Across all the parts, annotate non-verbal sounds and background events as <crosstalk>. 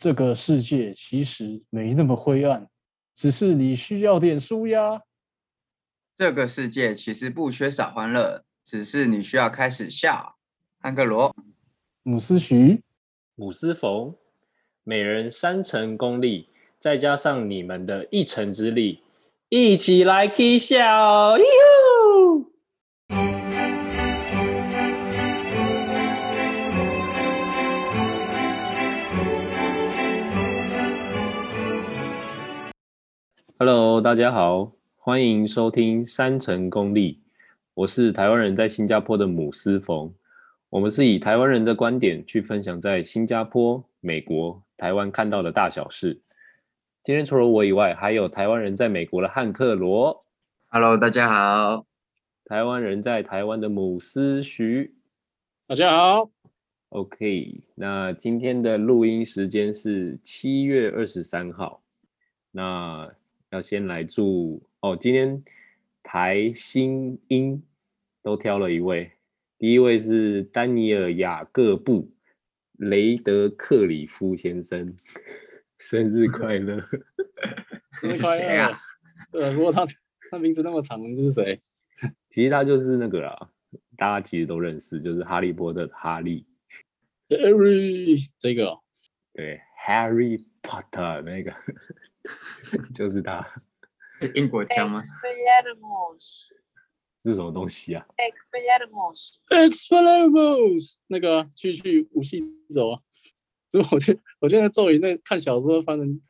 这个世界其实没那么灰暗，只是你需要点纾压。这个世界其实不缺少欢乐，只是你需要开始笑。安克罗，姆斯徐，姆斯冯，每人三成功力，再加上你们的一成之力，一起来 K 笑。Hello，大家好。欢迎收听三成功力，我是台湾人在新加坡的姆斯冯。我们是以台湾人的观点去分享在新加坡、美国、台湾看到的大小事。今天除了我以外，还有台湾人在美国的汉克罗。Hello，大家好。台湾人在台湾的姆斯徐。大家好。OK，那今天的录音时间是七月二十三号。那要先来祝。哦，今天台新英都挑了一位，第一位是丹尼尔雅各布雷德克里夫先生，生日快乐！<laughs> 生日 <laughs> 快乐啊！<laughs> 对，不过他他名字那么长，这是谁？其实他就是那个啦，大家其实都认识，就是哈利波特的哈利。Harry 这个、哦，对，Harry Potter 那个 <laughs> 就是他。英国腔吗？是什么东西啊？Expelliarmus，那个去去武器走啊！所以我觉得，我觉得咒语那看小说翻成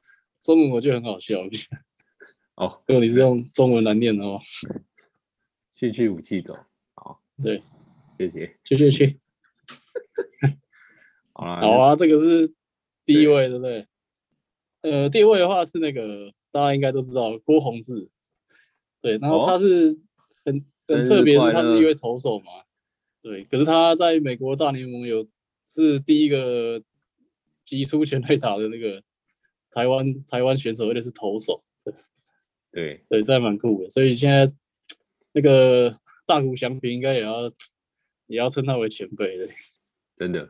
中文，我觉得很好笑。哦，<laughs> 如果你是用中文来念的话，去去武器走。好，对，谢谢。去去去。<laughs> 好啊，好啊，这个是第一位，对不对？呃，第一位的话是那个。大家应该都知道郭宏志，对，然后他是很、哦、很特别，是他是一位投手嘛，对，可是他在美国大联盟有是第一个击出全垒打的那个台湾台湾选手，而且是投手，对 <laughs> 对对，这还蛮酷的，所以现在那个大谷翔平应该也要也要称他为前辈的，真的，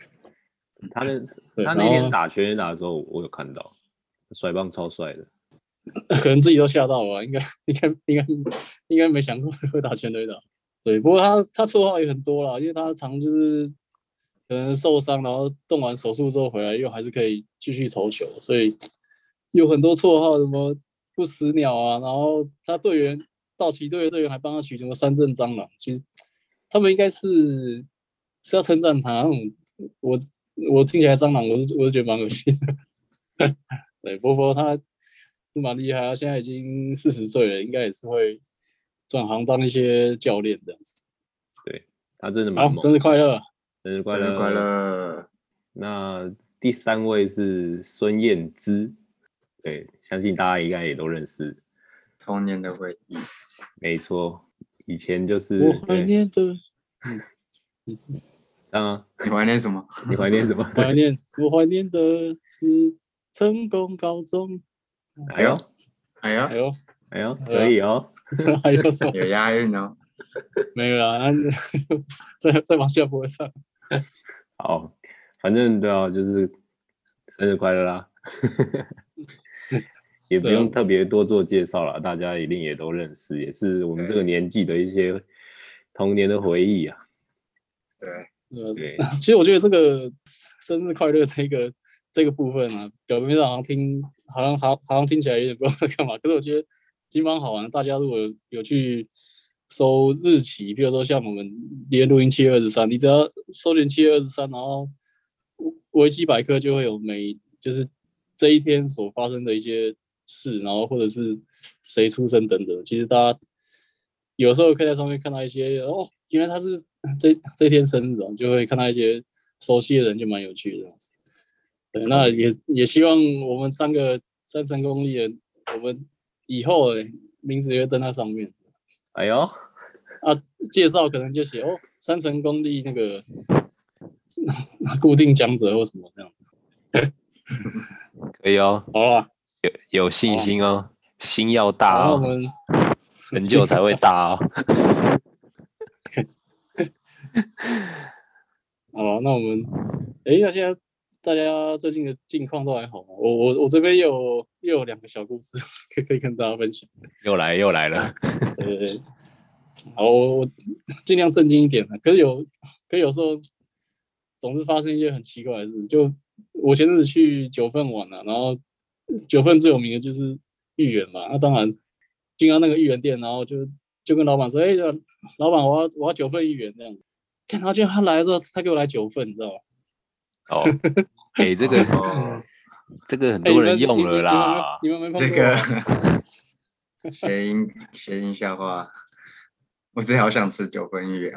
他那他那天打全垒打的时候，我有看到甩棒超帅的。<laughs> 可能自己都吓到了，应该应该应该应该没想过会打全垒打。对，不过他他绰号也很多啦，因为他常就是可能受伤，然后动完手术之后回来又还是可以继续投球，所以有很多绰号，什么不死鸟啊，然后他队员道奇队的队员还帮他取什么三振蟑螂，其实他们应该是是要称赞他。我我听起来蟑螂，我是我是觉得蛮恶心的。对，波波他。是蛮厉害他！现在已经四十岁了，应该也是会转行当一些教练这样子。对，他真的蛮猛。生日快乐！生日快乐！生日快乐！那第三位是孙燕姿，对，相信大家应该也都认识。童年的回忆。没错，以前就是。我怀念的。<laughs> 这样啊？你怀念什么？<laughs> 你怀念什么？<laughs> 怀念，我怀念的是成功高中。哎呦，哎呦，哎呦，哎呦，可以哦。<laughs> 还有什么？有押韵哦。<laughs> 没有啊，<laughs> 再再往下播唱。好，反正对啊，就是生日快乐啦。也不用特别多做介绍了，大家一定也都认识，也是我们这个年纪的一些童年的回忆啊。对，对。其实我觉得这个生日快乐这个。这个部分啊，表面上好像听，好像好，好像听起来有点不知道在干嘛。可是我觉得其实蛮好玩。大家如果有，有去搜日期，比如说像我们连录音七月二十三，你只要搜寻七月二十三，然后维基百科就会有每就是这一天所发生的一些事，然后或者是谁出生等等。其实大家有时候可以在上面看到一些哦，原来他是 <laughs> 这这天生日，就会看到一些熟悉的人，就蛮有趣的样子。对，那也也希望我们三个三成功力的，我们以后名字也会登在上面。哎呦，啊，介绍可能就写哦，三成功力那个 <laughs> 固定讲者或什么这样子。可以哦，好啊，有有信心哦，心要大哦，我们成就才会大哦。<laughs> 好，那我们，哎，那现在。大家最近的近况都还好吗？我我我这边有又有两个小故事 <laughs> 可以可以跟大家分享。又来又来了，<laughs> 对对对，好，我我尽量正经一点的。可是有，可是有时候总是发生一些很奇怪的事。就我前阵子去九份玩了，然后九份最有名的就是芋圆嘛。那当然进到那个芋圆店，然后就就跟老板说：“哎，老板，我要我要九份芋圆这样子。”然后结果他来的时候，他给我来九份，你知道吗？哦，给、欸，这个、哦、这个很多人用了啦。这个谐音谐音笑话，我真的好想吃九分芋圆。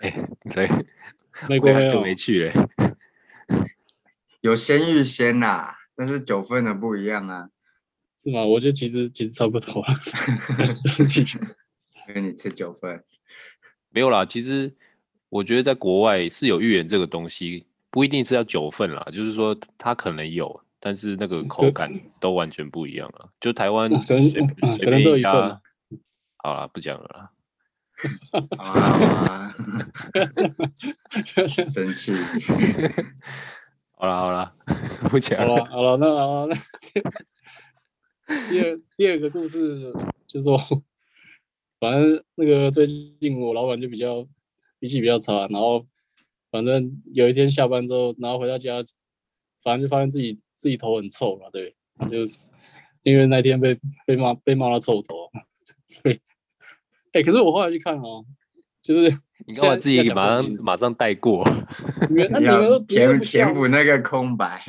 哎、欸，对，<laughs> 美国没有就没去了。<laughs> 有鲜芋仙呐，但是九分的不一样啊。是吗？我觉得其实其实差不多了。<laughs> 因为你吃九分，没有啦。其实我觉得在国外是有芋圆这个东西。不一定是要九份啦，就是说它可能有，但是那个口感都完全不一样了。就台湾可能可能只有一份。好了，不讲了啦。啊！生气。好了好 <laughs> 了，不讲了。好了好了，那好那第二第二个故事就是说，反正那个最近我老板就比较脾气比较差，然后。反正有一天下班之后，然后回到家，反正就发现自己自己头很臭嘛，对，就因为那天被被骂被骂到臭头，<laughs> 所以，哎、欸，可是我后来去看哦，就是你看我自己马上马上带过？<laughs> 你们那你们都填填补那个空白，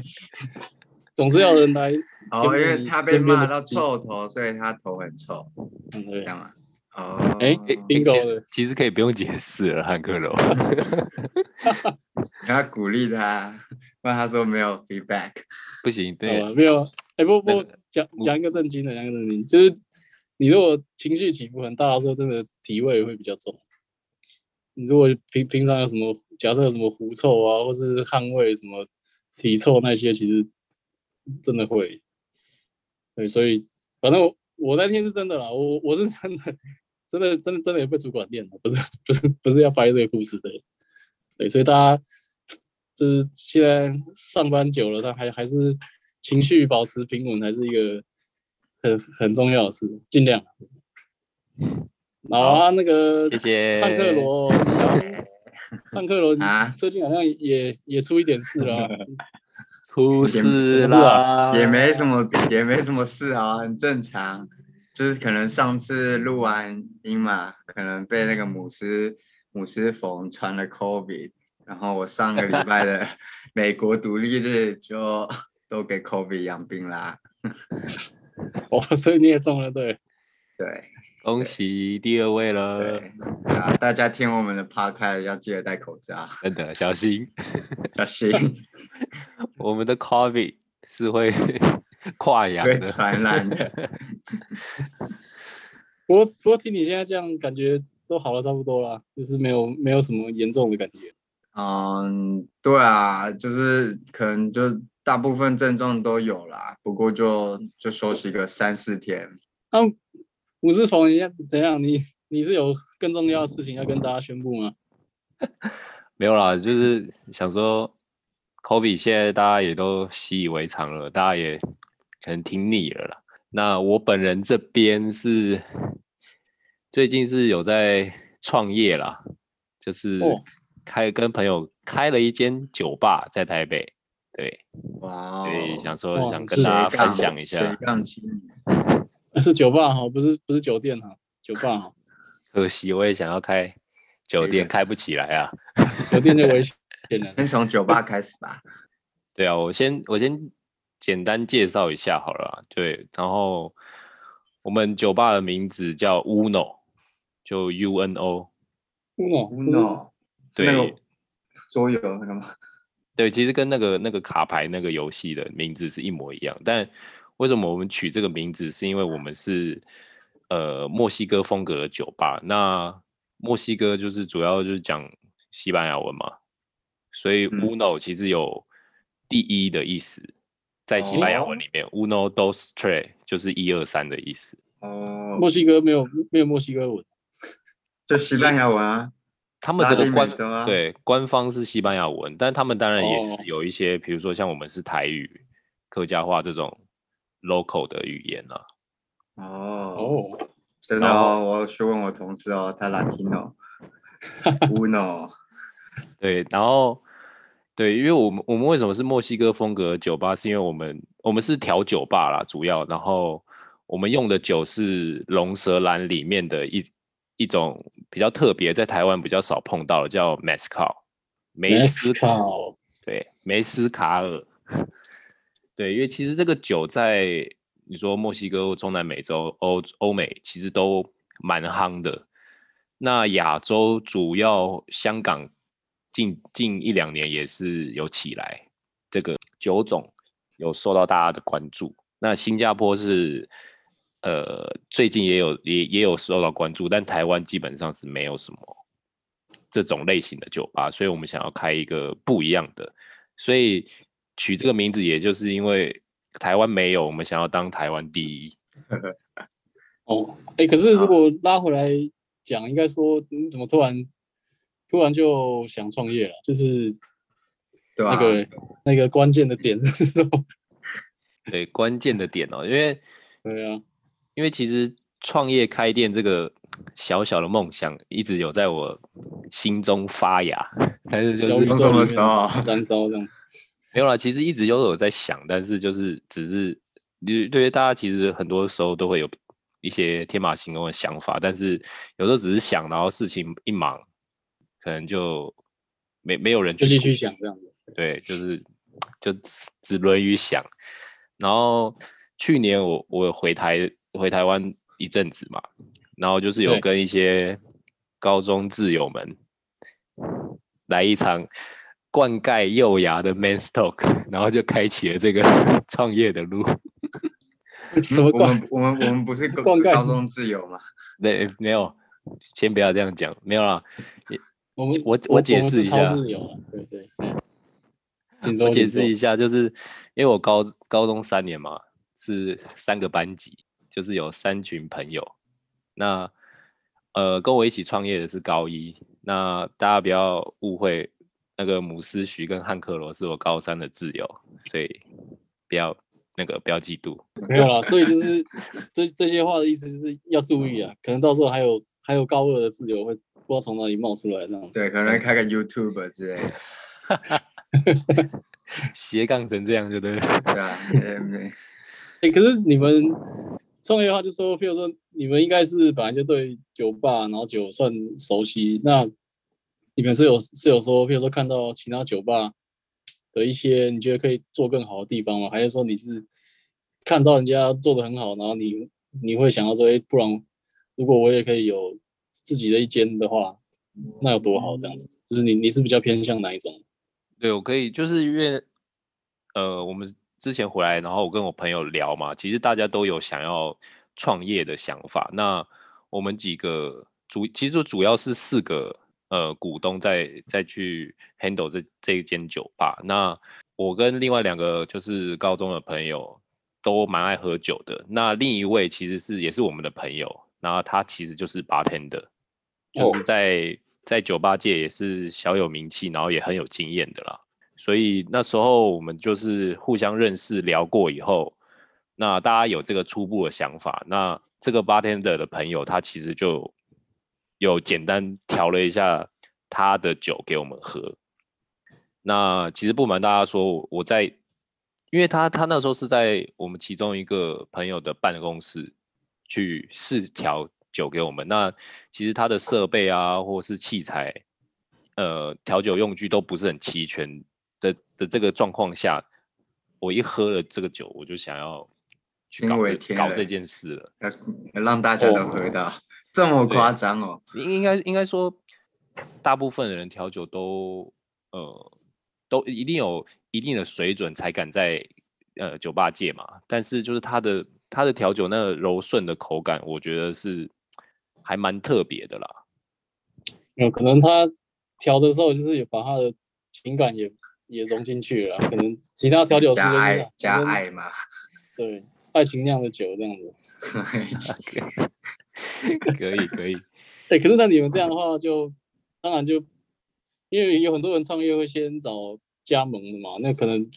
总是要人来。哦，因为他被骂到臭头，所以他头很臭，嗯，对，这样吗？哦，哎，bingo，其实可以不用解释了，汉克龙。<laughs> 你要鼓励他，不然他说没有 feedback，不行，对，没有。哎、欸，不不，讲讲一个正经的，讲一个正经，就是你如果情绪起伏很大的时候，真的体味会比较重。你如果平平常有什么，假设有什么狐臭啊，或是汗味、什么体臭那些，其实真的会。对，所以反正我我那天是真的啦，我我是真的。真的，真的，真的也被主管电了，不是，不是，不是要掰这个故事的，对，所以大家就是现在上班久了，但还还是情绪保持平稳，还是一个很很重要的事，尽量。然后啊，那个谢谢汉克罗，<laughs> 汉克罗啊最近好像也也出一点事了，<laughs> 出事了，也没什么，也没什么事啊，很正常。就是可能上次录完音嘛，可能被那个姆斯姆斯冯传了 COVID，然后我上个礼拜的 <laughs> 美国独立日就都给 COVID 养病啦。<laughs> 哦，所以你也中了，对？对，恭喜第二位了。啊，大家听我们的 podcast 要记得戴口罩，<laughs> 真的小心，小心。我们的 COVID 是会。<laughs> 跨洋的传染的，<laughs> 不过不过听你现在这样，感觉都好了差不多了，就是没有没有什么严重的感觉。嗯，对啊，就是可能就大部分症状都有啦，不过就就休息个三四天。那吴志峰，你怎样？你你是有更重要的事情要跟大家宣布吗？<laughs> 没有啦，就是想说，COVID 现在大家也都习以为常了，大家也。可能听腻了啦。那我本人这边是最近是有在创业啦，就是开跟朋友开了一间酒吧在台北。对，哇，所以想说想跟大家分享一下。<laughs> 是酒吧哈，不是不是酒店哈，酒吧哈。<laughs> 可惜我也想要开酒店，开不起来啊。酒店就危险了。<laughs> 先从酒吧开始吧。对啊，我先我先。简单介绍一下好了，对，然后我们酒吧的名字叫 Uno，就 U N O。Uno Uno，对，桌游那个吗？<laughs> 对，其实跟那个那个卡牌那个游戏的名字是一模一样。但为什么我们取这个名字？是因为我们是呃墨西哥风格的酒吧。那墨西哥就是主要就是讲西班牙文嘛，所以 Uno 其实有第一的意思。在西班牙文里面、哦、，uno dos tres 就是一二三的意思。哦，墨西哥没有没有墨西哥文，<laughs> 就西班牙文啊。他们的官啊、对官方是西班牙文，但他们当然也是有一些，比、哦、如说像我们是台语、客家话这种 local 的语言啊。哦哦，真的哦，我去问我同事哦，他 Latino，Uno。<laughs> 对，然后对，因为我们我们为什么是墨西哥风格酒吧？是因为我们我们是调酒吧啦，主要，然后我们用的酒是龙舌兰里面的一一种比较特别，在台湾比较少碰到的，叫 Mezcal，梅斯卡，对，梅斯卡尔，对，因为其实这个酒在你说墨西哥、中南美洲、欧欧美其实都蛮夯的。那亚洲主要香港近近一两年也是有起来，这个酒种有受到大家的关注。那新加坡是。呃，最近也有也也有受到关注，但台湾基本上是没有什么这种类型的酒吧，所以我们想要开一个不一样的，所以取这个名字，也就是因为台湾没有，我们想要当台湾第一。<laughs> 哦，哎、欸，可是如果拉回来讲，应该说你怎么突然突然就想创业了？就是那个、啊、那个关键的点是什么？<laughs> 对，关键的点哦，因为对啊。因为其实创业开店这个小小的梦想一直有在我心中发芽，还是就是什么时候燃烧这样？<laughs> 没有啦，其实一直都有在想，但是就是只是对对于大家其实很多时候都会有一些天马行空的想法，但是有时候只是想，然后事情一忙，可能就没没有人去继续想这样子。对，就是就只沦于想。然后去年我我回台。回台湾一阵子嘛，然后就是有跟一些高中挚友们来一场灌溉幼芽的 man's talk，<laughs> 然后就开启了这个 <laughs> 创业的路。什么？我们我们我们不是高高中挚友吗？没没有，先不要这样讲，没有啦。我们我我解释一下，对对。<laughs> 我解释一下，就是因为我高高中三年嘛，是三个班级。就是有三群朋友，那呃跟我一起创业的是高一，那大家不要误会，那个姆斯徐跟汉克罗是我高三的挚友，所以不要那个不要嫉妒。没有啦，所以就是这这些话的意思就是要注意啊，可能到时候还有还有高二的挚友会不知道从哪里冒出来这样。对，可能开个 YouTube 之类的，<laughs> 斜杠成这样就对了。对啊，哎、欸，可是你们。创业的话，就说，譬如说，你们应该是本来就对酒吧，然后酒算熟悉。那你们是有是有说，譬如说看到其他酒吧的一些你觉得可以做更好的地方吗？还是说你是看到人家做的很好，然后你你会想要说，哎，不然如果我也可以有自己的一间的话，那有多好？这样子，就是你你是比较偏向哪一种？对，我可以，就是因为呃，我们。之前回来，然后我跟我朋友聊嘛，其实大家都有想要创业的想法。那我们几个主，其实主要是四个呃股东在在去 handle 这这一间酒吧。那我跟另外两个就是高中的朋友都蛮爱喝酒的。那另一位其实是也是我们的朋友，然后他其实就是 bartender，就是在在酒吧界也是小有名气，然后也很有经验的啦。所以那时候我们就是互相认识聊过以后，那大家有这个初步的想法，那这个 bartender 的朋友他其实就有简单调了一下他的酒给我们喝。那其实不瞒大家说，我在，因为他他那时候是在我们其中一个朋友的办公室去试调酒给我们。那其实它的设备啊，或是器材，呃，调酒用具都不是很齐全。的的这个状况下，我一喝了这个酒，我就想要去搞这搞这件事了，要让大家能喝到，哦、这么夸张哦？应应该应该说，大部分的人调酒都呃都一定有一定的水准才敢在呃酒吧界嘛。但是就是他的他的调酒那个柔顺的口感，我觉得是还蛮特别的啦。有可能他调的时候，就是也把他的情感也。也融进去了，可能其他调酒师加爱加爱嘛，<laughs> 对，爱情酿的酒这样子，<laughs> 可以可以，哎、欸，可是那你们这样的话就，就当然就因为有很多人创业会先找加盟的嘛，那可能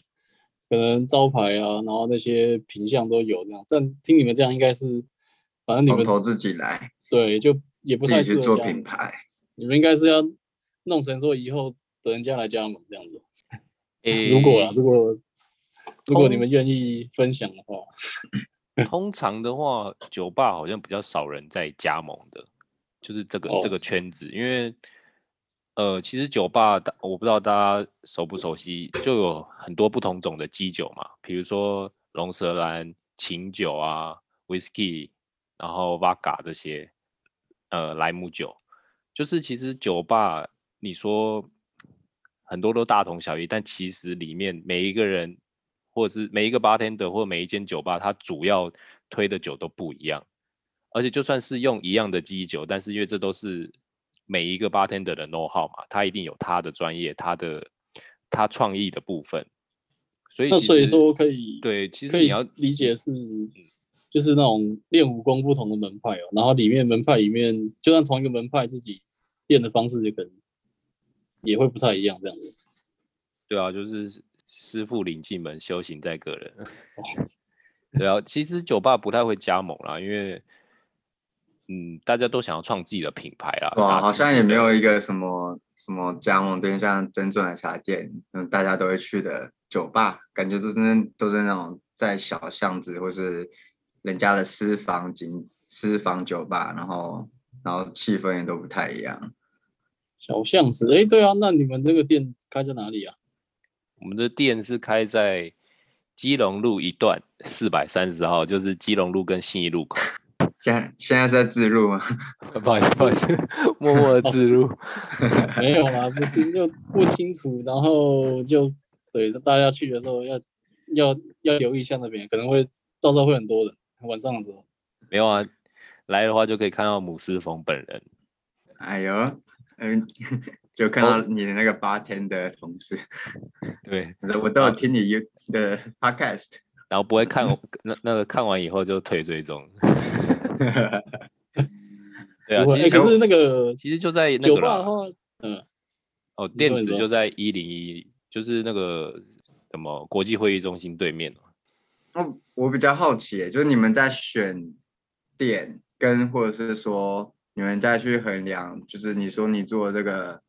可能招牌啊，然后那些品相都有这样。但听你们这样，应该是反正你们投自己来，对，就也不太适合做品牌。你们应该是要弄成说以后等人家来加盟这样子。<laughs> 欸、如果啊，如果如果你们愿意分享的话，<laughs> 通常的话，酒吧好像比较少人在加盟的，就是这个、哦、这个圈子，因为呃，其实酒吧大我不知道大家熟不熟悉，就有很多不同种的基酒嘛，比如说龙舌兰、琴酒啊、Whisky，然后 Vodka 这些，呃，莱姆酒，就是其实酒吧你说。很多都大同小异，但其实里面每一个人，或者是每一个 bartender 或每一间酒吧，它主要推的酒都不一样。而且就算是用一样的基酒，但是因为这都是每一个 bartender 的 know how 嘛，他一定有他的专业，他的他创意的部分。所以，那所以说可以对，其实你要理解是，就是那种练武功不同的门派哦，然后里面门派里面，就算同一个门派自己练的方式就可能。也会不太一样，这样子。对啊，就是师傅领进门，修行在个人。<laughs> 对啊，其实酒吧不太会加盟啦，因为嗯，大家都想要创自己的品牌啦。哇，好像也没有一个什么什么加盟店，像珍珠奶茶店，嗯，大家都会去的酒吧，感觉都是都是那种在小巷子或是人家的私房景私房酒吧，然后然后气氛也都不太一样。小巷子，哎，对啊，那你们这个店开在哪里啊？我们的店是开在基隆路一段四百三十号，就是基隆路跟信义路口。现在现在是在自录吗？<laughs> 不好意思，不好意思，<laughs> 默默的自录。没有啦，不是就不清楚，然后就对大家去的时候要要要留意一下那边，可能会到时候会很多人，晚上的时候。没有啊，来的话就可以看到姆斯冯本人。哎呦。嗯，<laughs> 就看到你的那个 bartender 的同事，哦、对，我都有听你的 podcast，然后不会看我那那个看完以后就退追踪。<laughs> 对啊，其实、欸、可是那个其实就在那个酒吧的话，嗯，哦，电子就在一零一，就是那个什么国际会议中心对面。哦，我比较好奇，就是你们在选店跟或者是说。你们再去衡量，就是你说你做这个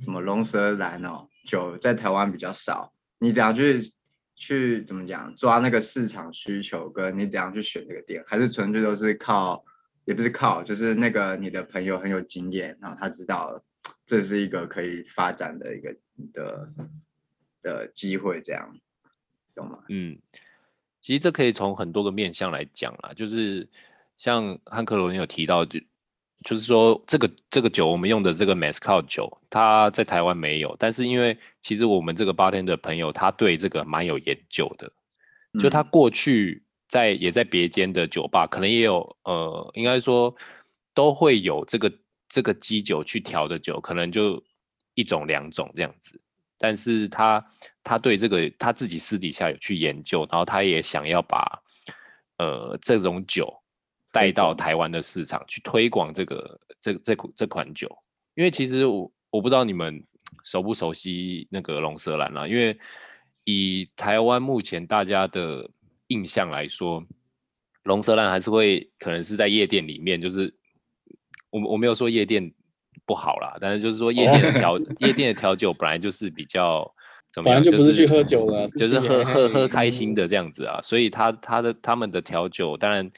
什么龙舌兰哦，酒在台湾比较少，你怎样去去怎么讲抓那个市场需求，跟你怎样去选这个店，还是纯粹都是靠，也不是靠，就是那个你的朋友很有经验，然后他知道这是一个可以发展的一个的的机会，这样懂吗？嗯，其实这可以从很多个面向来讲啦，就是像汉克罗你有提到就。就是说，这个这个酒我们用的这个 Mezcal 酒，它在台湾没有。但是因为其实我们这个 bartender 的朋友，他对这个蛮有研究的。就他过去在也在别间的酒吧，可能也有呃，应该说都会有这个这个基酒去调的酒，可能就一种两种这样子。但是他他对这个他自己私底下有去研究，然后他也想要把呃这种酒。带到台湾的市场去推广这个这这这款酒，因为其实我我不知道你们熟不熟悉那个龙舌兰啦，因为以台湾目前大家的印象来说，龙舌兰还是会可能是在夜店里面，就是我我没有说夜店不好啦，但是就是说夜店的调 <laughs> 夜店的调酒本来就是比较怎么样，就不是去喝酒的，<laughs> 就是喝喝喝开心的这样子啊，所以他他的他们的调酒当然。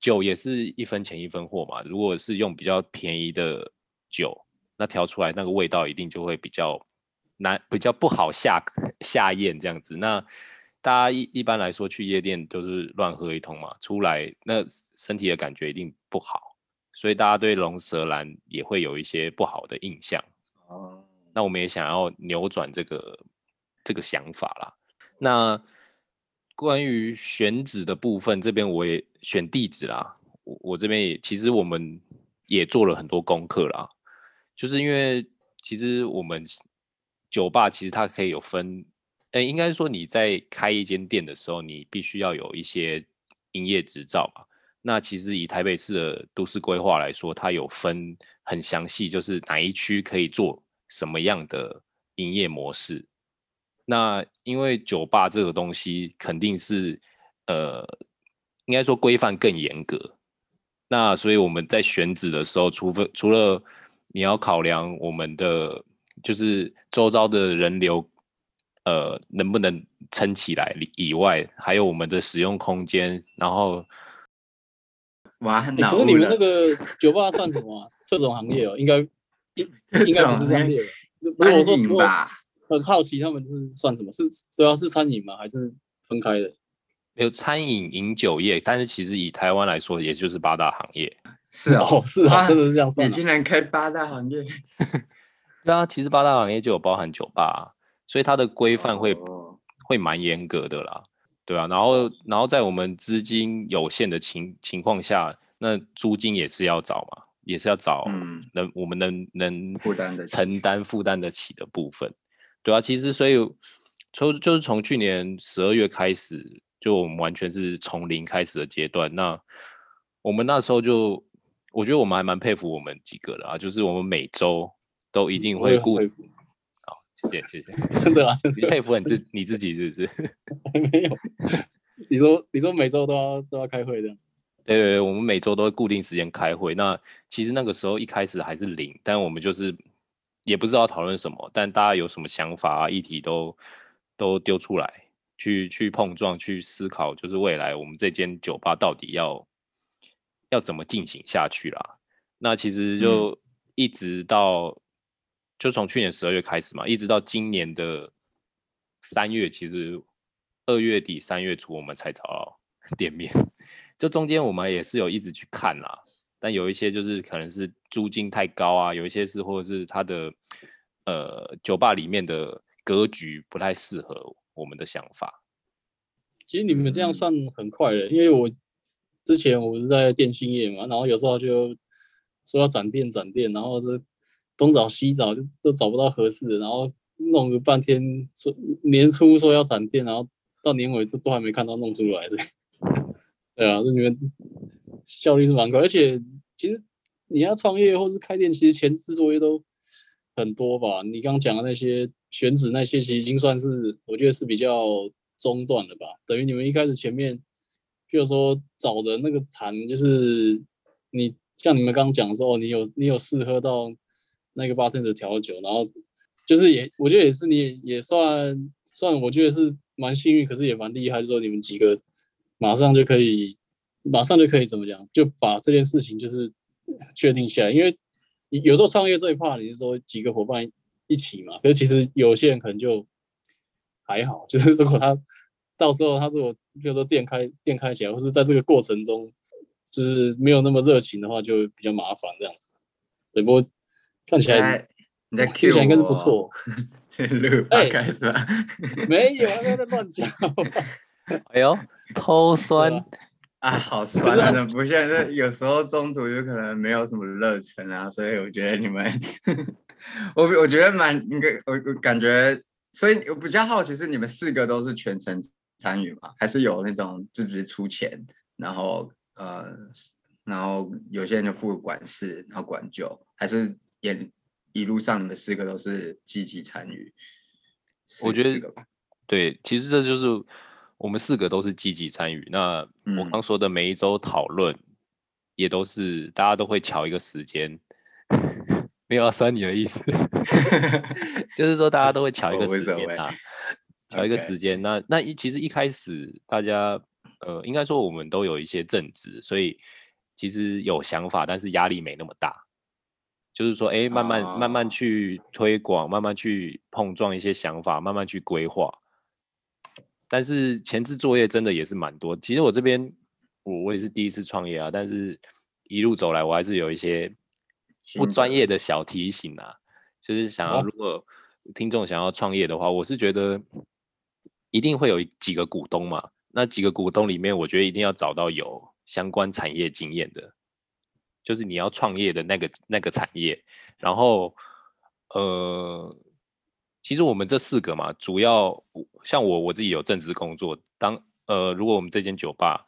酒也是一分钱一分货嘛，如果是用比较便宜的酒，那调出来那个味道一定就会比较难，比较不好下下咽这样子。那大家一一般来说去夜店都是乱喝一通嘛，出来那身体的感觉一定不好，所以大家对龙舌兰也会有一些不好的印象。哦，那我们也想要扭转这个这个想法啦。那关于选址的部分，这边我也选地址啦。我我这边也其实我们也做了很多功课啦，就是因为其实我们酒吧其实它可以有分，哎，应该说你在开一间店的时候，你必须要有一些营业执照嘛。那其实以台北市的都市规划来说，它有分很详细，就是哪一区可以做什么样的营业模式。那因为酒吧这个东西肯定是，呃，应该说规范更严格。那所以我们在选址的时候，除非除了你要考量我们的就是周遭的人流，呃，能不能撑起来以外，还有我们的使用空间，然后，哇，欸、可是你们那个酒吧算什么、啊？这种行业哦，应该应 <laughs> 应该不是专业的，不是我说吧。很好奇他们是算什么？是主要是餐饮吗？还是分开的？有餐饮、饮酒业，但是其实以台湾来说，也就是八大行业。<laughs> 是哦，是啊，真的是这样算。你竟然开八大行业？<laughs> 对啊，其实八大行业就有包含酒吧，所以它的规范会、哦、会蛮严格的啦。对啊，然后然后在我们资金有限的情情况下，那租金也是要找嘛，也是要找能、嗯、我们能能负担的承担负担得起的部分。对啊，其实所以从就是从去年十二月开始，就我们完全是从零开始的阶段。那我们那时候就，我觉得我们还蛮佩服我们几个的啊，就是我们每周都一定会顾。好，谢谢谢谢，<laughs> 真的啊，真的你佩服你自你自己是不是？<laughs> 没有，你说你说每周都要都要开会的？<laughs> 对对对，我们每周都会固定时间开会。那其实那个时候一开始还是零，但我们就是。也不知道讨论什么，但大家有什么想法啊、议题都都丢出来，去去碰撞、去思考，就是未来我们这间酒吧到底要要怎么进行下去啦。那其实就一直到、嗯、就从去年十二月开始嘛，一直到今年的三月，其实二月底三月初我们才找到 <laughs> 店面，这中间我们也是有一直去看啦。但有一些就是可能是租金太高啊，有一些是或者是它的呃酒吧里面的格局不太适合我们的想法。其实你们这样算很快的，因为我之前我是在电信业嘛，然后有时候就说要展店展店，然后是东找西找就都找不到合适的，然后弄个半天说年初说要展店，然后到年尾都都还没看到弄出来，对，<laughs> 对啊，那你们。效率是蛮高，而且其实你要创业或是开店，其实前置作业都很多吧。你刚刚讲的那些选址那些，其实已经算是我觉得是比较中段了吧。等于你们一开始前面，比如说找的那个谈，就是你像你们刚刚讲的时候，你有你有试喝到那个 bartender 的调酒，然后就是也我觉得也是你也，算算我觉得是蛮幸运，可是也蛮厉害，就说你们几个马上就可以。马上就可以怎么讲，就把这件事情就是确定下来。因为有时候创业最怕你是说几个伙伴一起嘛，可是其实有些人可能就还好，<laughs> 就是如果他到时候他如果比如说店开店开起来，或是在这个过程中就是没有那么热情的话，就比较麻烦这样子。对，不过看起来你在听起来应该是不错。<laughs> 哎，开是吧，<laughs> 没有，他在乱讲。<laughs> 哎呦，偷酸。啊，好酸啊！不像这有时候中途就可能没有什么热忱啊，所以我觉得你们，我我觉得蛮应该，我我感觉，所以我比较好奇是你们四个都是全程参与吗？还是有那种就只是出钱，然后呃，然后有些人就负管事，然后管酒，还是也一路上你们四个都是积极参与？我觉得对，其实这就是。我们四个都是积极参与。那我刚说的每一周讨论，也都是大家都会瞧一个时间，<laughs> 没有要酸你的意思 <laughs> <laughs> 就是说大家都会瞧一个时间啊，乔一个时间。那那一其实一开始大家呃，应该说我们都有一些正职，所以其实有想法，但是压力没那么大。就是说，哎，慢慢慢慢去推广，慢慢去碰撞一些想法，慢慢去规划。但是前置作业真的也是蛮多。其实我这边我我也是第一次创业啊，但是一路走来我还是有一些不专业的小提醒啊。就是想要如果听众想要创业的话，我是觉得一定会有几个股东嘛。那几个股东里面，我觉得一定要找到有相关产业经验的，就是你要创业的那个那个产业。然后呃。其实我们这四个嘛，主要像我我自己有正职工作。当呃，如果我们这间酒吧，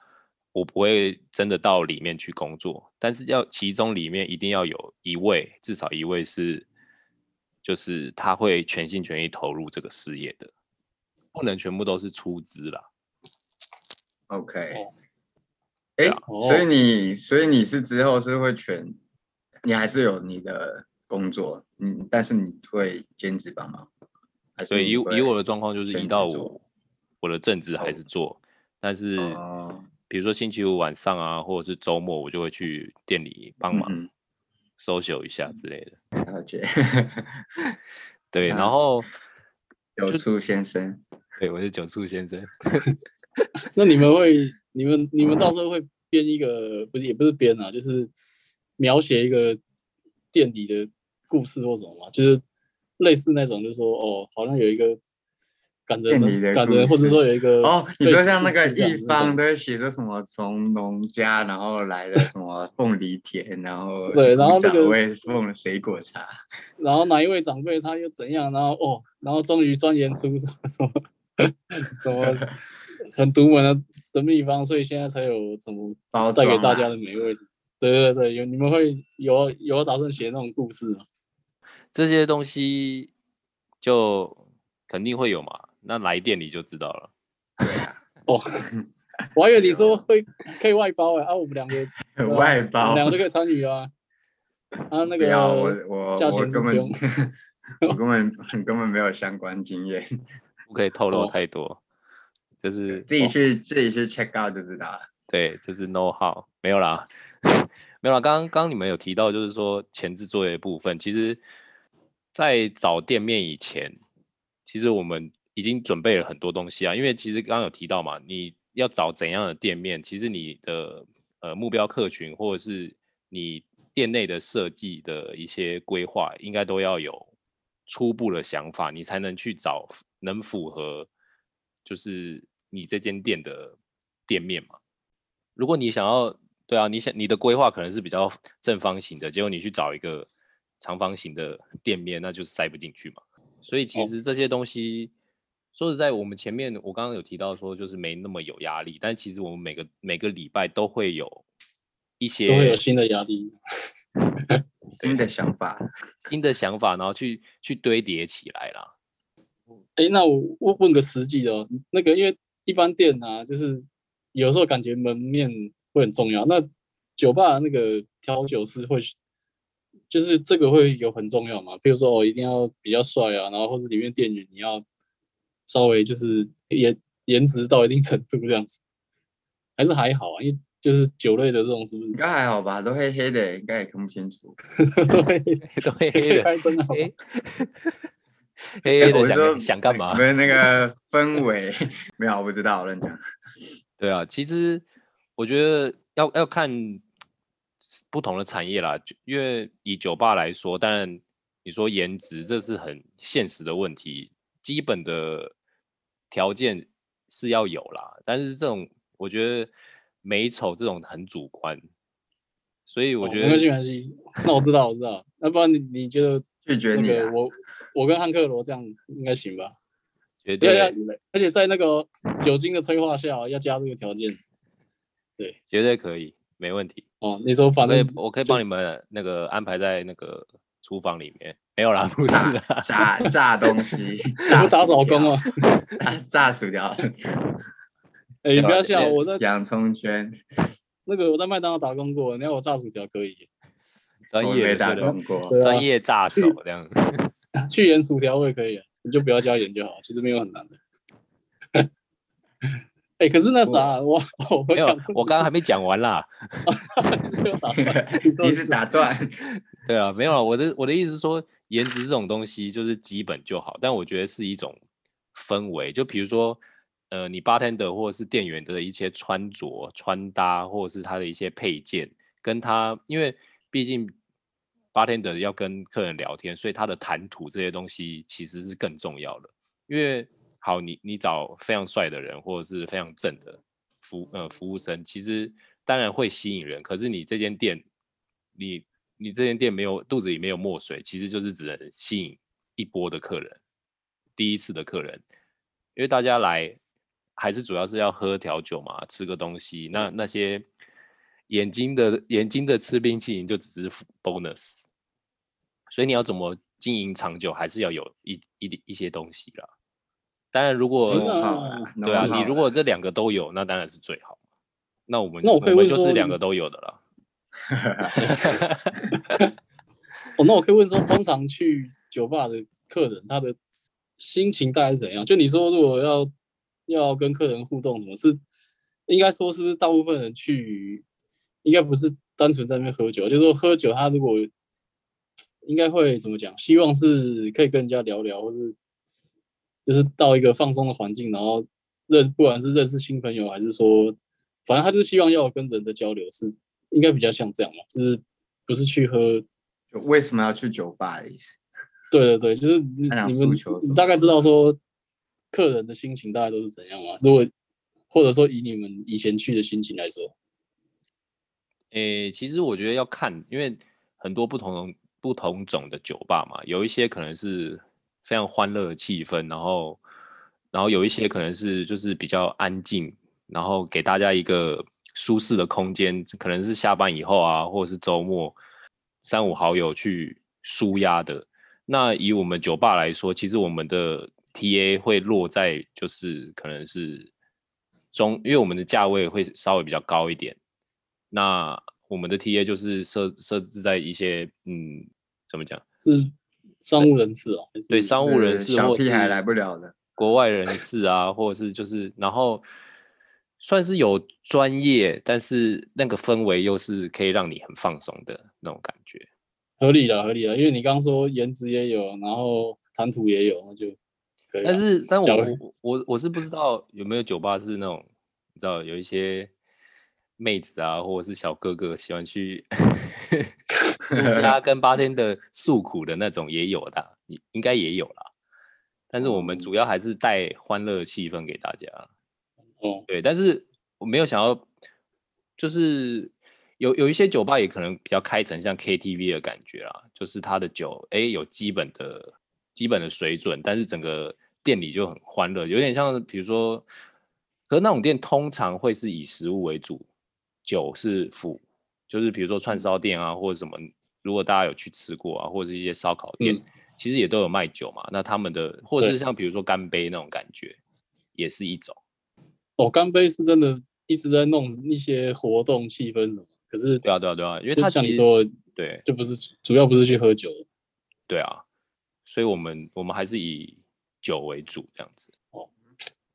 我不会真的到里面去工作，但是要其中里面一定要有一位，至少一位是，就是他会全心全意投入这个事业的，不能全部都是出资啦。OK，哎、所以你所以你是之后是会全，你还是有你的工作，嗯，但是你会兼职帮忙？还是对，以以我的状况就是一到五，我的正职还是做，哦、但是。哦比如说星期五晚上啊，或者是周末，我就会去店里帮忙 social 一下之类的。了解。<laughs> 对，然后九处先生，对，我是九处先生。<laughs> 那你们会，你们你们到时候会编一个，不是也不是编啊，就是描写一个店里的故事或什么嘛？就是类似那种，就是说哦，好像有一个。赶着赶着，或者说有一个哦，你说像那个一方都会写着什么从农家然后来的什么凤梨田，然后对，然后那个奉了水果茶，然后哪一位长辈他又怎样，然后哦，然后终于钻研出什么什么什么很独门的的秘方，所以现在才有什么包带给大家的美味。对对对，有你们会有有打算写那种故事吗？这些东西就肯定会有嘛。那来店里就知道了。对啊，哦，<laughs> 我还以为你说会可以外包哎，啊，我们两个 <laughs> 外包，两个就可以参与啊。啊，那个要我我 <laughs> 我根本我根本根本没有相关经验，不可以透露太多。这是自己去自己去 check out 就知道了。对，这是 know how，没有啦，<laughs> 没有啦。刚刚刚你们有提到，就是说前置作业部分，其实，在找店面以前，其实我们。已经准备了很多东西啊，因为其实刚刚有提到嘛，你要找怎样的店面，其实你的呃目标客群或者是你店内的设计的一些规划，应该都要有初步的想法，你才能去找能符合就是你这间店的店面嘛。如果你想要，对啊，你想你的规划可能是比较正方形的，结果你去找一个长方形的店面，那就塞不进去嘛。所以其实这些东西。说实在，我们前面我刚刚有提到说，就是没那么有压力，但其实我们每个每个礼拜都会有一些都会有新的压力，<laughs> 新的想法，新的想法，然后去去堆叠起来啦。哎，那我我问个实际的哦，那个因为一般店啊，就是有时候感觉门面会很重要，那酒吧那个调酒师会，就是这个会有很重要嘛？比如说我一定要比较帅啊，然后或者里面店员你要。稍微就是颜颜值到一定程度这样子，还是还好啊，因为就是酒类的这种是不是？应该还好吧，都黑黑的，应该也看不清楚。<laughs> 都黑都黑黑的，<laughs> <laughs> 开灯好 <laughs> 黑黑的想想干嘛？没那个 <laughs> 氛围，没有，我不知道，乱讲。对啊，其实我觉得要要看不同的产业啦，因为以酒吧来说，当然你说颜值，这是很现实的问题。基本的条件是要有啦，但是这种我觉得美丑这种很主观，所以我觉得、哦、没关系没关系。那我知道我知道，那不然你你觉得拒绝你、啊、我我跟汉克罗这样应该行吧？绝对，而且在那个酒精的催化下要加这个条件，对，绝对可以，没问题。哦，你说反正我可以帮你们那个安排在那个厨房里面。没有啦，不是啦，炸炸东西，<laughs> 炸打手工 <laughs> 啊，炸薯条。哎，你不要笑，我在洋葱圈。那个我在麦当劳打工过，你要我炸薯条可以。专业打工过，专业炸手这样。<laughs> 去盐薯条我也可以，你就不要加盐就好，其实没有很难的。哎，可是那啥，我我没有，我刚刚还没讲完啦。<laughs> 你是打断？<laughs> 对啊，没有啊。我的我的意思是说。颜值这种东西就是基本就好，但我觉得是一种氛围。就比如说，呃，你 bartender 或者是店员的一些穿着、穿搭，或者是他的一些配件，跟他，因为毕竟 bartender 要跟客人聊天，所以他的谈吐这些东西其实是更重要的。因为好，你你找非常帅的人，或者是非常正的服呃服务生，其实当然会吸引人。可是你这间店，你你这间店没有肚子里没有墨水，其实就是只能吸引一波的客人，第一次的客人，因为大家来还是主要是要喝调酒嘛，吃个东西。那那些眼睛的眼睛的吃冰淇淋就只是 bonus。所以你要怎么经营长久，还是要有一一点一些东西啦。当然，如果对啊，你如果这两个都有，那当然是最好。那我们那我可以问就是两个都有的了。<laughs> <laughs> 哦，那我可以问说，通常去酒吧的客人，他的心情大概是怎样？就你说，如果要要跟客人互动，什么是应该说，是不是大部分人去，应该不是单纯在那边喝酒，就是说喝酒，他如果应该会怎么讲？希望是可以跟人家聊聊，或是就是到一个放松的环境，然后认不管是认识新朋友，还是说，反正他就是希望要跟人的交流，是应该比较像这样嘛？就是不是去喝？为什么要去酒吧的意思？对对对，就是你们你大概知道说客人的心情大概都是怎样吗？如果或者说以你们以前去的心情来说，诶、欸，其实我觉得要看，因为很多不同不同种的酒吧嘛，有一些可能是非常欢乐的气氛，然后然后有一些可能是就是比较安静，然后给大家一个舒适的空间，可能是下班以后啊，或者是周末。三五好友去舒压的，那以我们酒吧来说，其实我们的 TA 会落在就是可能是中，因为我们的价位会稍微比较高一点。那我们的 TA 就是设设置在一些嗯，怎么讲？是商务人士哦，对，商务人士，小屁孩来不了的，国外人士啊，或者是就是然后。算是有专业，但是那个氛围又是可以让你很放松的那种感觉，合理的，合理的。因为你刚刚说颜值也有，然后谈吐也有，那就可以。但是，但 <laughs> 我我我是不知道有没有酒吧是那种，你知道有一些妹子啊，或者是小哥哥喜欢去 <laughs> 他跟八天的诉苦的那种也有的，应该也有啦。但是我们主要还是带欢乐气氛给大家。哦，对，但是我没有想要，就是有有一些酒吧也可能比较开成像 KTV 的感觉啦，就是他的酒，哎，有基本的基本的水准，但是整个店里就很欢乐，有点像比如说，可是那种店通常会是以食物为主，酒是辅，就是比如说串烧店啊，或者什么，如果大家有去吃过啊，或者是一些烧烤店，嗯、其实也都有卖酒嘛，那他们的或者是像比如说干杯那种感觉，也是一种。哦，干杯是真的一直在弄一些活动气氛什么，可是对啊对啊对啊，因为他像你说对，就不是主要不是去喝酒，对啊，所以我们我们还是以酒为主这样子。哦，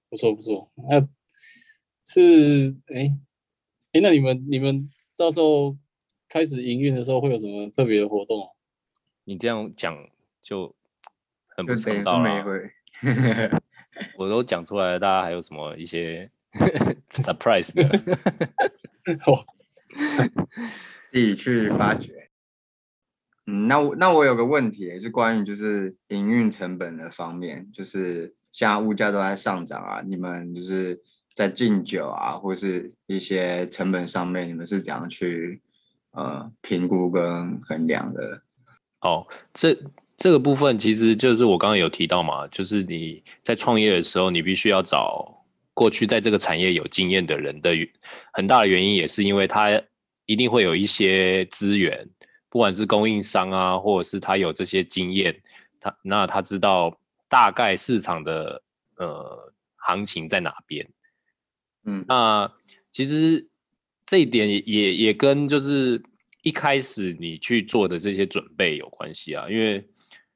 不错不错，那是哎哎，那你们你们到时候开始营运的时候会有什么特别的活动？你这样讲就很不地道了。我都讲出来了，大家还有什么一些 <laughs> surprise 的？<laughs> <laughs> 自己去发掘。嗯，那我那我有个问题，是关于就是营运成本的方面，就是现在物价都在上涨啊，你们就是在进酒啊，或是一些成本上面，你们是怎样去呃评估跟衡量的？哦，这。这个部分其实就是我刚刚有提到嘛，就是你在创业的时候，你必须要找过去在这个产业有经验的人的很大的原因，也是因为他一定会有一些资源，不管是供应商啊，或者是他有这些经验，他那他知道大概市场的呃行情在哪边，嗯，那其实这一点也也跟就是一开始你去做的这些准备有关系啊，因为。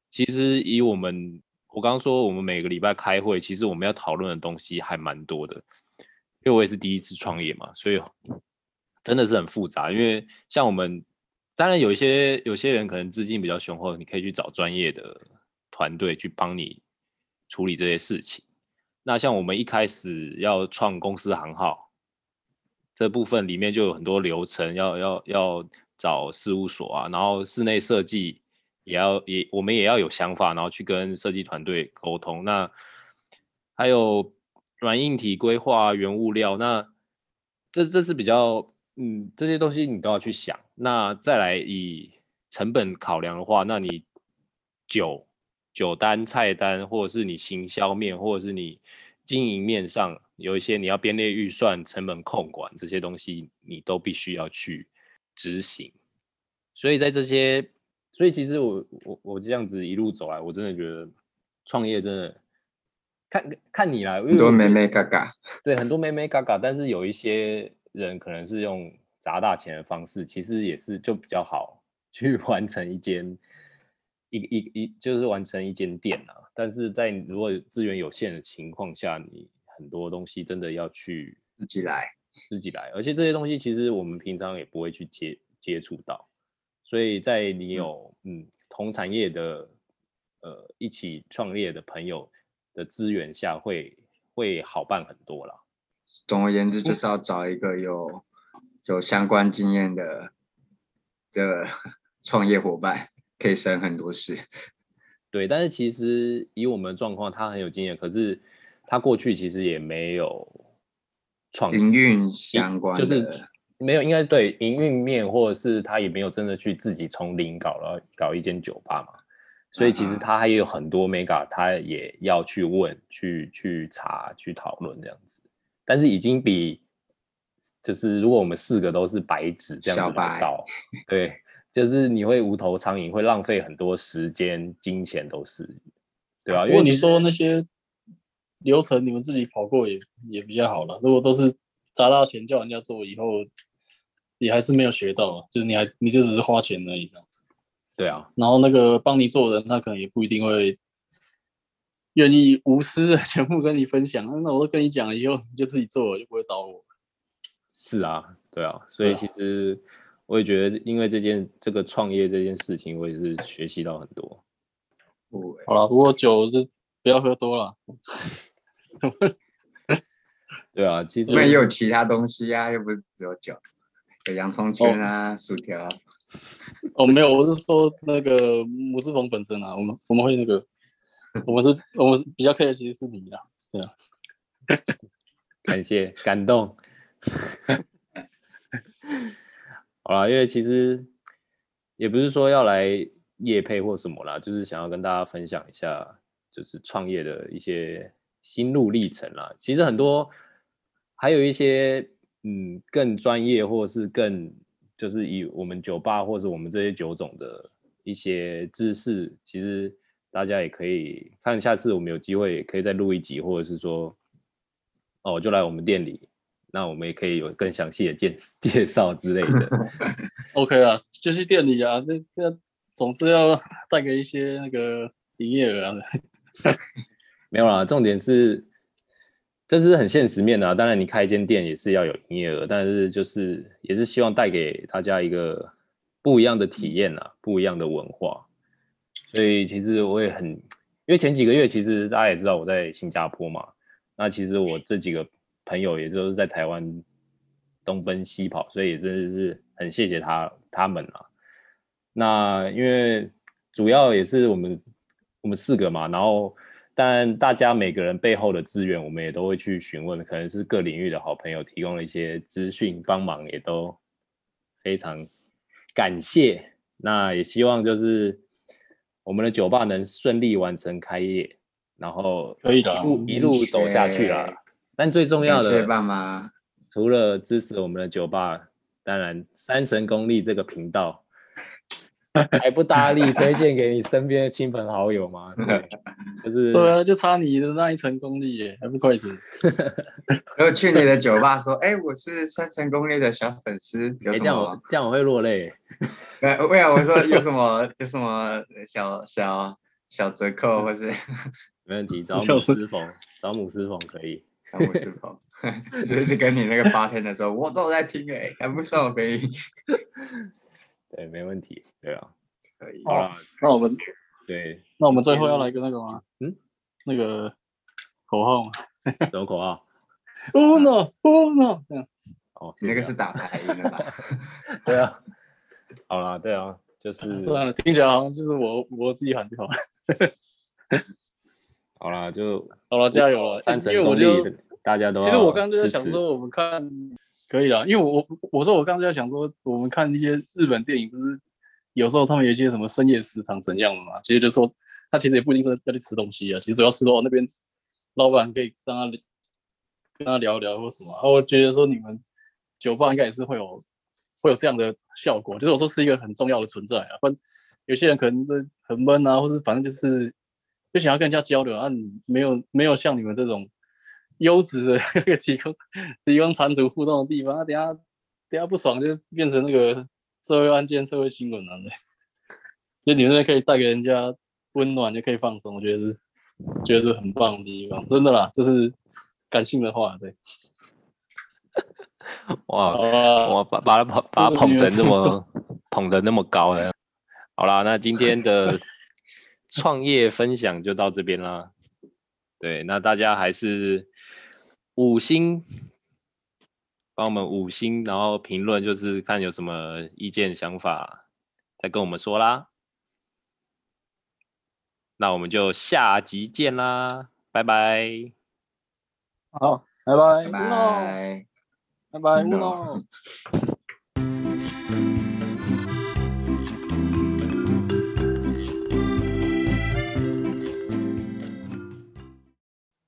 其实以我们，我刚刚说我们每个礼拜开会，其实我们要讨论的东西还蛮多的。因为我也是第一次创业嘛，所以 <laughs> 真的是很复杂。因为像我们，当然有一些有些人可能资金比较雄厚，你可以去找专业的团队去帮你处理这些事情。那像我们一开始要创公司行号，这部分里面就有很多流程，要要要找事务所啊，然后室内设计。也要也我们也要有想法，然后去跟设计团队沟通。那还有软硬体规划、原物料，那这这是比较嗯这些东西你都要去想。那再来以成本考量的话，那你酒酒单、菜单，或者是你行销面，或者是你经营面上，有一些你要编列预算、成本控管这些东西，你都必须要去执行。所以在这些，所以其实我我我这样子一路走来，我真的觉得创业真的看看你来，很多妹妹嘎嘎，对，很多妹妹嘎嘎，但是有一些人可能是用砸大钱的方式，其实也是就比较好去 <laughs> 完成一间一一一就是完成一间店啊。但是在如果资源有限的情况下，你很多东西真的要去自己来，自己来，而且这些东西其实我们平常也不会去接接触到。所以在你有嗯，嗯同产业的呃一起创业的朋友的资源下会，会会好办很多啦。总而言之，就是要找一个有有相关经验的的 <laughs> 创业伙伴，可以省很多事。<laughs> 对，但是其实以我们的状况，他很有经验，可是他过去其实也没有创营运相关的，就是。没有，应该对营运面，或者是他也没有真的去自己从零搞了搞一间酒吧嘛，所以其实他还有很多 mega，他也要去问、去去查、去讨论这样子。但是已经比就是如果我们四个都是白纸这样子 <laughs> 对，就是你会无头苍蝇，会浪费很多时间、金钱都是，对啊，因为你说那些流程你们自己跑过也也比较好了，如果都是。砸大钱叫人家做，以后你还是没有学到，就是你还你就只是花钱而已这样子。对啊，然后那个帮你做的人，他可能也不一定会愿意无私的 <laughs> 全部跟你分享。那我都跟你讲了，以后你就自己做了，就不会找我。是啊，对啊，所以其实我也觉得，因为这件这个创业这件事情，我也是学习到很多。好了，不过酒是不要喝多了。<laughs> 对啊，其实因为也有其他东西啊，又不是只有酒，有洋葱圈啊、哦、薯条。<laughs> 哦，没有，我是说那个姆斯风本身啊，我们我们会那个，我们是，我们是比较客气，其实是你啊，对啊。感谢，感动。<laughs> 好啦，因为其实也不是说要来夜配或什么啦，就是想要跟大家分享一下，就是创业的一些心路历程啦。其实很多。还有一些嗯更专业或是更就是以我们酒吧或者我们这些酒种的一些知识，其实大家也可以看，下次我们有机会也可以再录一集，或者是说哦就来我们店里，那我们也可以有更详细的介 <laughs> 介绍之类的。<laughs> OK 啊，就去店里啊，这这总是要带给一些那个营业额啊。<laughs> 没有啦，重点是。这是很现实面的啊，当然你开一间店也是要有营业额，但是就是也是希望带给大家一个不一样的体验啊，不一样的文化。所以其实我也很，因为前几个月其实大家也知道我在新加坡嘛，那其实我这几个朋友也就是在台湾东奔西跑，所以也真的是很谢谢他他们啊。那因为主要也是我们我们四个嘛，然后。当然，大家每个人背后的资源，我们也都会去询问，可能是各领域的好朋友提供了一些资讯帮忙，也都非常感谢。那也希望就是我们的酒吧能顺利完成开业，然后可以的，一路走下去啦。但最重要的，爸妈除了支持我们的酒吧，当然三成功力这个频道。<laughs> 还不搭理推荐给你身边的亲朋好友吗？对，就是对啊，就差你的那一成功力耶，还不快点！<laughs> 然后去你的酒吧说，哎、欸，我是三成功力的小粉丝，有什么、欸？这样我这样我会落泪。哎，为啊，我说有什么 <laughs> 有什么小小小折扣，或是没问题，找姆斯冯，找姆斯冯可以，找姆斯冯，就是跟你那个八天的时候，我都在听哎，还不算我可以。对，没问题。对啊，可以。好了，那我们对，那我们最后要来个那个吗？嗯，那个口号吗？<laughs> 什么口号？Uno，Uno。<laughs> 哦，那个是打牌赢的吧？<laughs> 对啊。好了，对啊，就是。算了，听起来好像就是我我自己喊就好了。好了，就好了，加油了！三成功力，大家都。其实我刚刚就在想说，我们看。可以啦，因为我我说我刚刚在想说，我们看一些日本电影，不是有时候他们有一些什么深夜食堂怎样的嘛？其实就是说他其实也不一定是要去吃东西啊，其实主要是说那边老板可以让他跟他聊聊或什么。然后我觉得说你们酒吧应该也是会有会有这样的效果，就是我说是一个很重要的存在啊。不然有些人可能就很闷啊，或是反正就是就想要跟人家交流啊，你没有没有像你们这种优质的 <laughs> 那个提供提供长途互动的地方，啊、等下等下不爽就变成那个社会案件、社会新闻了。就你们那可以带给人家温暖，就可以放松，我觉得是觉得是很棒的地方，真的啦，这是感性的话，对。<laughs> 哇，我把把他捧把他捧成这么捧得那么高了，好啦，那今天的创业分享就到这边啦。对，那大家还是五星帮我们五星，然后评论就是看有什么意见想法，再跟我们说啦。那我们就下集见啦，拜拜。好，拜拜，拜拜，拜拜，乌诺。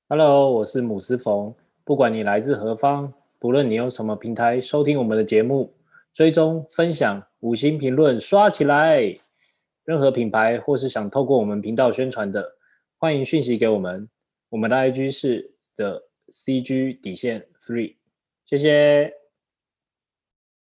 Hello，我是姆斯冯。不管你来自何方，不论你用什么平台收听我们的节目，追踪、分享、五星评论，刷起来！任何品牌或是想透过我们频道宣传的，欢迎讯息给我们。我们的 IG 是的 CG 底线 Free，谢谢。